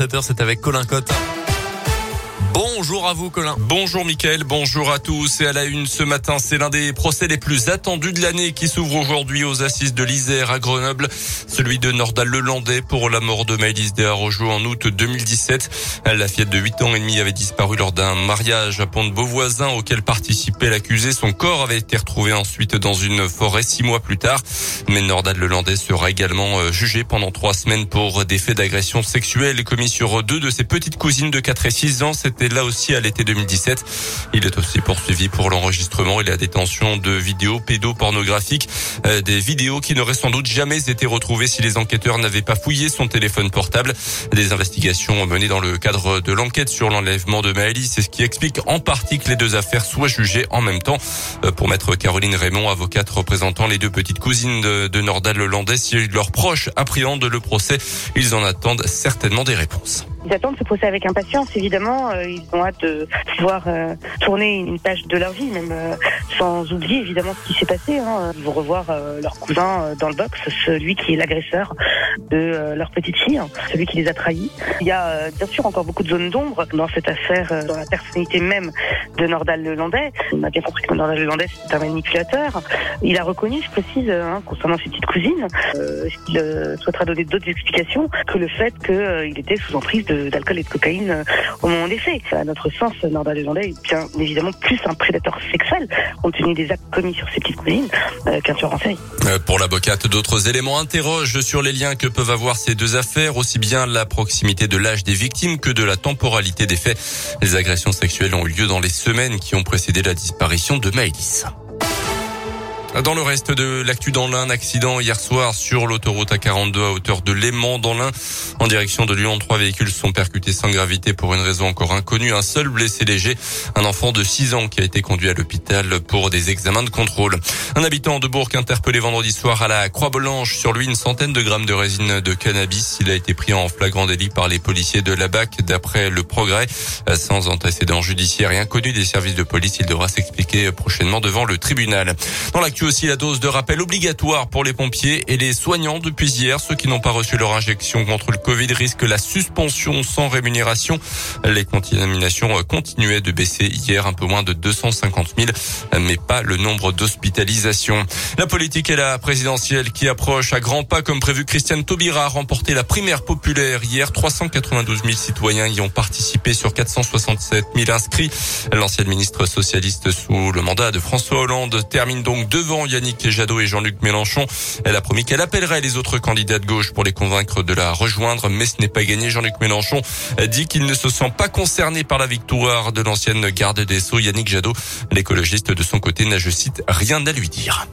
7h, c'est avec Colin Cotte. Bonjour à vous, Colin. Bonjour, Mickaël. Bonjour à tous. Et à la une ce matin, c'est l'un des procès les plus attendus de l'année qui s'ouvre aujourd'hui aux assises de l'Isère à Grenoble. Celui de Nordal Lelandais pour la mort de Maëlys Desarrojo en août 2017. La fillette de 8 ans et demi avait disparu lors d'un mariage à Pont-de-Beauvoisin auquel participait l'accusé. Son corps avait été retrouvé ensuite dans une forêt six mois plus tard. Mais Nordal Lelandais sera également euh, jugé pendant trois semaines pour des faits d'agression sexuelle commis sur deux de ses petites cousines de 4 et 6 ans. C'était là aussi à l'été 2017. Il est aussi poursuivi pour l'enregistrement et la détention de vidéos pédopornographiques, euh, des vidéos qui n'auraient sans doute jamais été retrouvées si les enquêteurs n'avaient pas fouillé son téléphone portable. Des investigations menées dans le cadre de l'enquête sur l'enlèvement de Maëlys, c'est ce qui explique en partie que les deux affaires soient jugées en même temps. Euh, pour maître Caroline Raymond, avocate représentant les deux petites cousines de, de Nordal Lelandais, si leurs proches appréhendent le procès, ils en attendent certainement des réponses. Ils attendent ce procès avec impatience, évidemment. Euh, ils ont hâte de pouvoir euh, tourner une page de leur vie, même euh, sans oublier évidemment ce qui s'est passé. Hein. Ils vont revoir leur cousin dans le box, celui qui est l'agresseur de leur petite fille, celui qui les a trahis. Il y a bien sûr encore beaucoup de zones d'ombre dans cette affaire, dans la personnalité même de Nordal Lelandais. On a bien compris que Nordal Lelandais c'est un manipulateur. Il a reconnu, je précise, hein, concernant ses petites cousines, il souhaitera donner d'autres explications que le fait qu'il était sous emprise d'alcool et de cocaïne euh, au moment des faits. À notre sens, Nordal Légendet est bien évidemment plus un prédateur sexuel, compte tenu des actes commis sur ses petites cousines, euh, qu'un tueur. Euh, pour l'avocate, d'autres éléments interrogent sur les liens que peuvent avoir ces deux affaires, aussi bien la proximité de l'âge des victimes que de la temporalité des faits. Les agressions sexuelles ont eu lieu dans les semaines qui ont précédé la disparition de Maëlys. Dans le reste de l'actu dans l'Ain, accident hier soir sur l'autoroute A42 à hauteur de Léman dans l'Ain. En direction de Lyon, trois véhicules sont percutés sans gravité pour une raison encore inconnue. Un seul blessé léger, un enfant de 6 ans qui a été conduit à l'hôpital pour des examens de contrôle. Un habitant de Bourg interpellé vendredi soir à la Croix-Blanche. Sur lui, une centaine de grammes de résine de cannabis. Il a été pris en flagrant délit par les policiers de la BAC d'après le progrès. Sans antécédent judiciaire et inconnu des services de police, il devra s'expliquer prochainement devant le tribunal. Dans l'actu aussi la dose de rappel obligatoire pour les pompiers et les soignants depuis hier. Ceux qui n'ont pas reçu leur injection contre le Covid risquent la suspension sans rémunération. Les contaminations continuaient de baisser hier un peu moins de 250 000, mais pas le nombre d'hospitalisations. La politique et la présidentielle qui approche à grands pas comme prévu. Christiane Taubira a remporté la primaire populaire hier. 392 000 citoyens y ont participé sur 467 000 inscrits. L'ancienne ministre socialiste sous le mandat de François Hollande termine donc devant Yannick Jadot et Jean-Luc Mélenchon. Elle a promis qu'elle appellerait les autres candidats de gauche pour les convaincre de la rejoindre, mais ce n'est pas gagné. Jean-Luc Mélenchon dit qu'il ne se sent pas concerné par la victoire de l'ancienne garde des Sceaux, Yannick Jadot. L'écologiste de son côté n'a, je cite, rien à lui dire.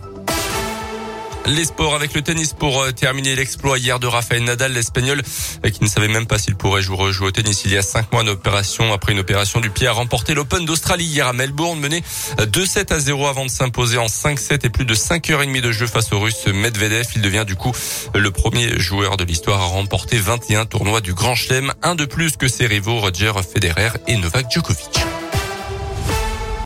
Les sports avec le tennis pour euh, terminer l'exploit hier de Rafael Nadal, l'espagnol, euh, qui ne savait même pas s'il pourrait jouer, au tennis il y a cinq mois. Une opération, après une opération du pied, a remporté l'Open d'Australie hier à Melbourne, mené 2-7 à 0 avant de s'imposer en 5-7 et plus de 5h30 de jeu face au russe Medvedev. Il devient du coup le premier joueur de l'histoire à remporter 21 tournois du Grand Chelem, un de plus que ses rivaux Roger Federer et Novak Djokovic.